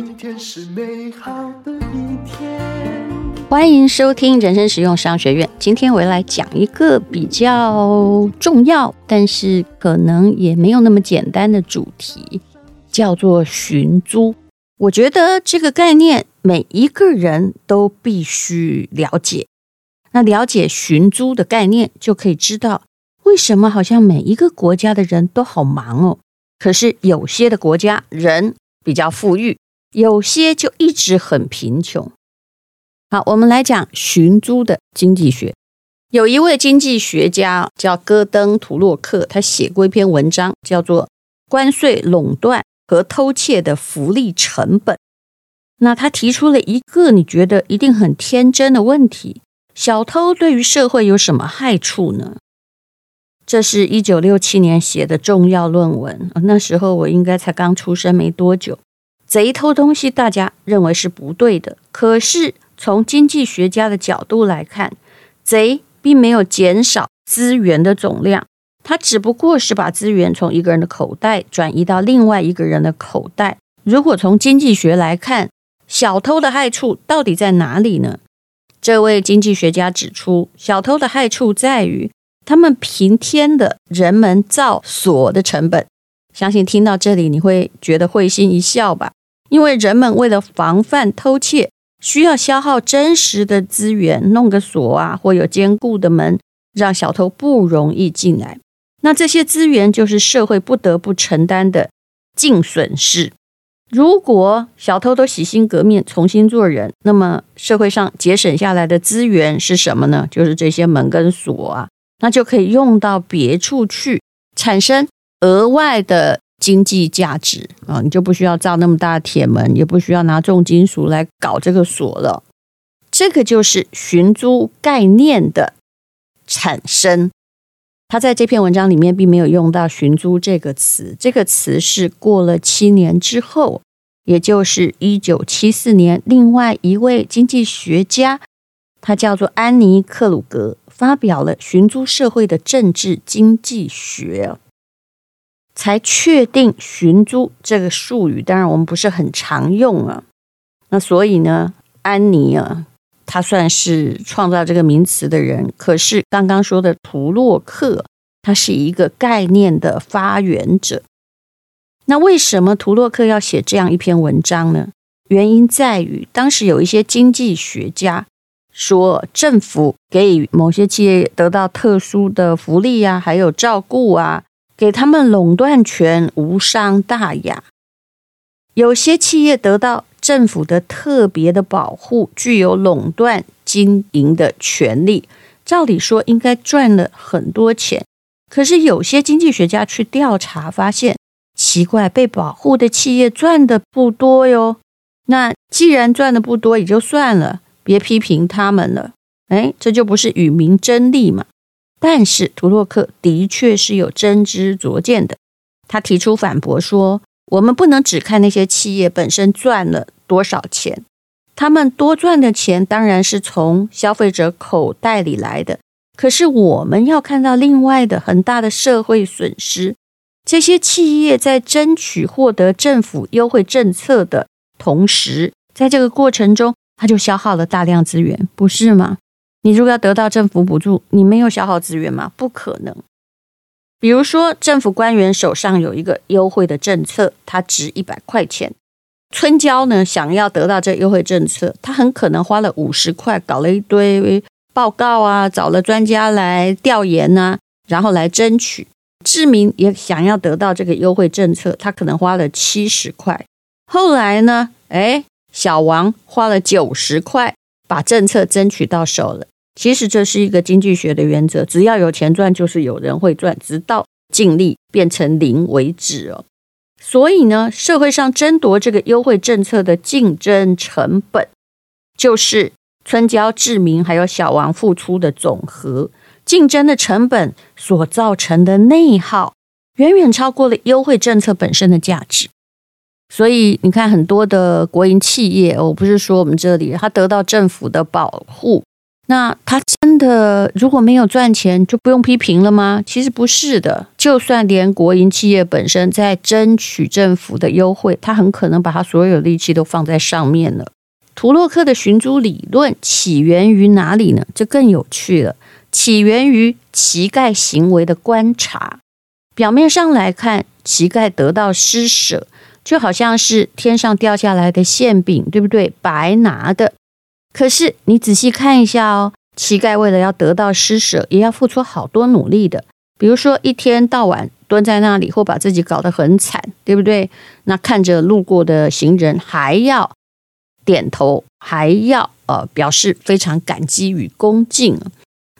今天是美好的一天。欢迎收听人生实用商学院。今天我来讲一个比较重要，但是可能也没有那么简单的主题，叫做寻租。我觉得这个概念每一个人都必须了解。那了解寻租的概念，就可以知道为什么好像每一个国家的人都好忙哦。可是有些的国家人比较富裕，有些就一直很贫穷。好，我们来讲寻租的经济学。有一位经济学家叫戈登·图洛克，他写过一篇文章，叫做《关税垄断和偷窃的福利成本》。那他提出了一个你觉得一定很天真的问题：小偷对于社会有什么害处呢？这是一九六七年写的重要论文，那时候我应该才刚出生没多久。贼偷东西，大家认为是不对的，可是。从经济学家的角度来看，贼并没有减少资源的总量，他只不过是把资源从一个人的口袋转移到另外一个人的口袋。如果从经济学来看，小偷的害处到底在哪里呢？这位经济学家指出，小偷的害处在于他们平添的人们造锁的成本。相信听到这里你会觉得会心一笑吧？因为人们为了防范偷窃。需要消耗真实的资源，弄个锁啊，或有坚固的门，让小偷不容易进来。那这些资源就是社会不得不承担的净损失。如果小偷都洗心革面，重新做人，那么社会上节省下来的资源是什么呢？就是这些门跟锁啊，那就可以用到别处去，产生额外的。经济价值啊，你就不需要造那么大的铁门，也不需要拿重金属来搞这个锁了。这个就是寻租概念的产生。他在这篇文章里面并没有用到“寻租”这个词，这个词是过了七年之后，也就是一九七四年，另外一位经济学家，他叫做安妮·克鲁格，发表了《寻租社会的政治经济学》。才确定“寻租”这个术语，当然我们不是很常用啊。那所以呢，安妮啊，他算是创造这个名词的人。可是刚刚说的图洛克，他是一个概念的发源者。那为什么图洛克要写这样一篇文章呢？原因在于当时有一些经济学家说，政府给予某些企业得到特殊的福利啊，还有照顾啊。给他们垄断权无伤大雅，有些企业得到政府的特别的保护，具有垄断经营的权利。照理说应该赚了很多钱，可是有些经济学家去调查发现，奇怪，被保护的企业赚的不多哟。那既然赚的不多，也就算了，别批评他们了。哎，这就不是与民争利嘛。但是图洛克的确是有真知灼见的，他提出反驳说：我们不能只看那些企业本身赚了多少钱，他们多赚的钱当然是从消费者口袋里来的，可是我们要看到另外的很大的社会损失。这些企业在争取获得政府优惠政策的同时，在这个过程中，他就消耗了大量资源，不是吗？你如果要得到政府补助，你没有消耗资源吗？不可能。比如说，政府官员手上有一个优惠的政策，它值一百块钱。村郊呢，想要得到这优惠政策，他很可能花了五十块，搞了一堆报告啊，找了专家来调研啊，然后来争取。志明也想要得到这个优惠政策，他可能花了七十块。后来呢，哎，小王花了九十块。把政策争取到手了。其实这是一个经济学的原则，只要有钱赚，就是有人会赚，直到净利变成零为止哦。所以呢，社会上争夺这个优惠政策的竞争成本，就是村郊志民还有小王付出的总和。竞争的成本所造成的内耗，远远超过了优惠政策本身的价值。所以你看，很多的国营企业，我不是说我们这里，他得到政府的保护，那他真的如果没有赚钱，就不用批评了吗？其实不是的，就算连国营企业本身在争取政府的优惠，他很可能把他所有力气都放在上面了。图洛克的寻租理论起源于哪里呢？这更有趣了，起源于乞丐行为的观察。表面上来看，乞丐得到施舍，就好像是天上掉下来的馅饼，对不对？白拿的。可是你仔细看一下哦，乞丐为了要得到施舍，也要付出好多努力的。比如说，一天到晚蹲在那里，或把自己搞得很惨，对不对？那看着路过的行人，还要点头，还要呃表示非常感激与恭敬。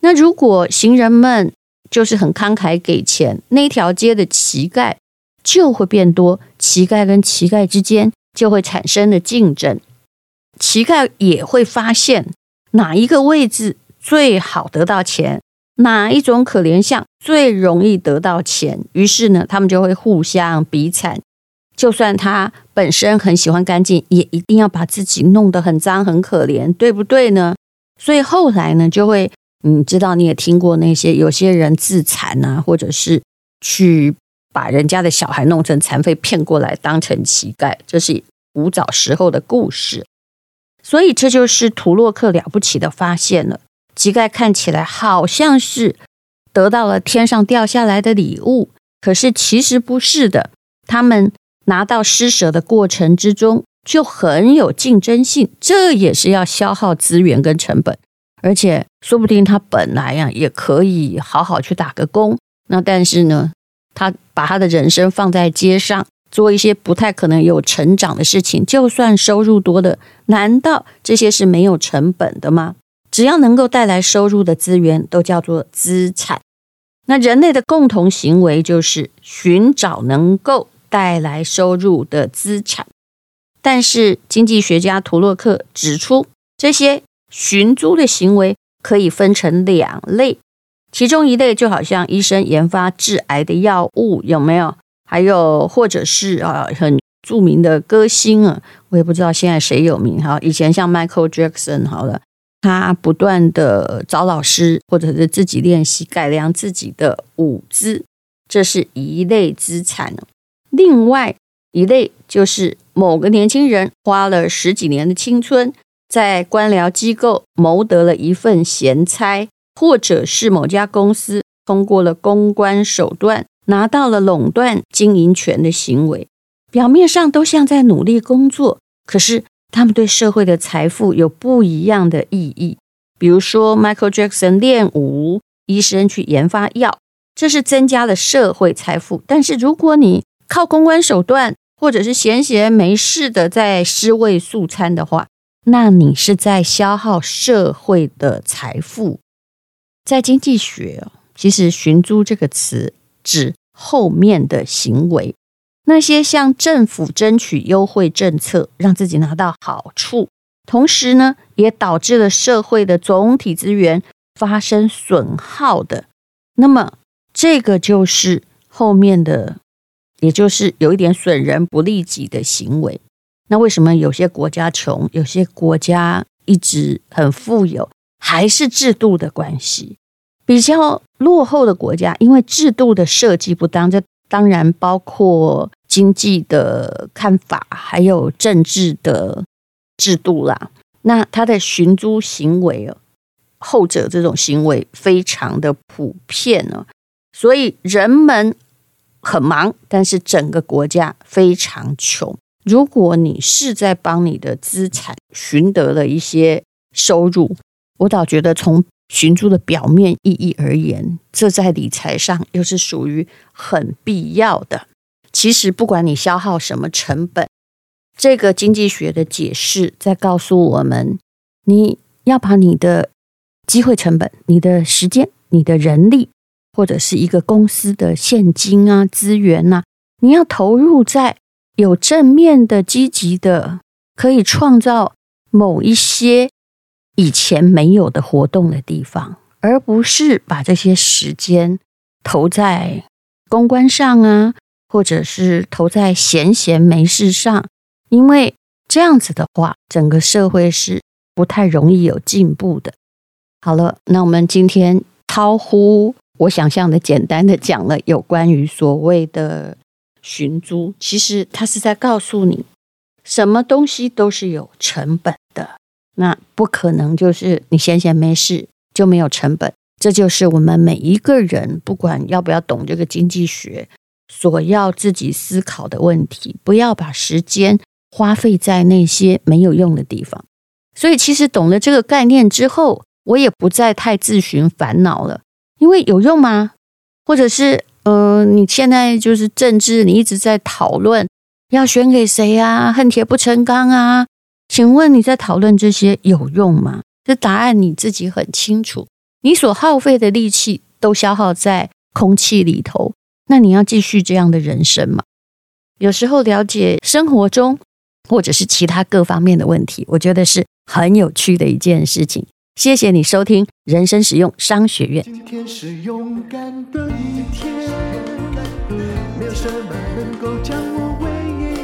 那如果行人们就是很慷慨给钱，那条街的乞丐就会变多，乞丐跟乞丐之间就会产生了竞争。乞丐也会发现哪一个位置最好得到钱，哪一种可怜相最容易得到钱，于是呢，他们就会互相比惨。就算他本身很喜欢干净，也一定要把自己弄得很脏很可怜，对不对呢？所以后来呢，就会你知道，你也听过那些有些人自残啊，或者是去把人家的小孩弄成残废骗过来当成乞丐，这是古早时候的故事。所以这就是图洛克了不起的发现了。乞丐看起来好像是得到了天上掉下来的礼物，可是其实不是的。他们拿到施舍的过程之中就很有竞争性，这也是要消耗资源跟成本。而且说不定他本来呀也可以好好去打个工，那但是呢，他把他的人生放在街上。做一些不太可能有成长的事情，就算收入多的，难道这些是没有成本的吗？只要能够带来收入的资源，都叫做资产。那人类的共同行为就是寻找能够带来收入的资产。但是经济学家图洛克指出，这些寻租的行为可以分成两类，其中一类就好像医生研发致癌的药物，有没有？还有，或者是啊，很著名的歌星啊，我也不知道现在谁有名哈。以前像 Michael Jackson 好了，他不断的找老师，或者是自己练习改良自己的舞姿，这是一类资产。另外一类就是某个年轻人花了十几年的青春，在官僚机构谋得了一份闲差，或者是某家公司通过了公关手段。拿到了垄断经营权的行为，表面上都像在努力工作，可是他们对社会的财富有不一样的意义。比如说，Michael Jackson 练舞，医生去研发药，这是增加了社会财富。但是如果你靠公关手段，或者是闲闲没事的在尸位素餐的话，那你是在消耗社会的财富。在经济学，其实“寻租”这个词。指后面的行为，那些向政府争取优惠政策，让自己拿到好处，同时呢，也导致了社会的总体资源发生损耗的，那么这个就是后面的，也就是有一点损人不利己的行为。那为什么有些国家穷，有些国家一直很富有，还是制度的关系？比较落后的国家，因为制度的设计不当，这当然包括经济的看法，还有政治的制度啦。那他的寻租行为哦，后者这种行为非常的普遍哦，所以人们很忙，但是整个国家非常穷。如果你是在帮你的资产寻得了一些收入，我倒觉得从寻租的表面意义而言，这在理财上又是属于很必要的。其实，不管你消耗什么成本，这个经济学的解释在告诉我们：你要把你的机会成本、你的时间、你的人力，或者是一个公司的现金啊、资源呐、你要投入在有正面的、积极的，可以创造某一些。以前没有的活动的地方，而不是把这些时间投在公关上啊，或者是投在闲闲没事上，因为这样子的话，整个社会是不太容易有进步的。好了，那我们今天超乎我想象的简单的讲了有关于所谓的寻租，其实它是在告诉你，什么东西都是有成本，那不可能就是你闲闲没事就没有成本。这就是我们每一个人，不管要不要懂这个经济学，所要自己思考的问题，不要把时间花费在那些没有用的地方。所以，其实懂了这个概念之后，我也不再太自寻烦恼了，因为有用吗？或者是，呃，你现在就是政治，你一直在讨论要选给谁啊，恨铁不成钢啊？请问你在讨论这些有用吗？这答案你自己很清楚。你所耗费的力气都消耗在空气里头，那你要继续这样的人生吗？有时候了解生活中或者是其他各方面的问题，我觉得是很有趣的一件事情。谢谢你收听人生实用商学院。今天是勇敢的一天，没有什么能够将我为难。今天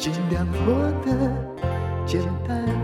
尽量活得简单。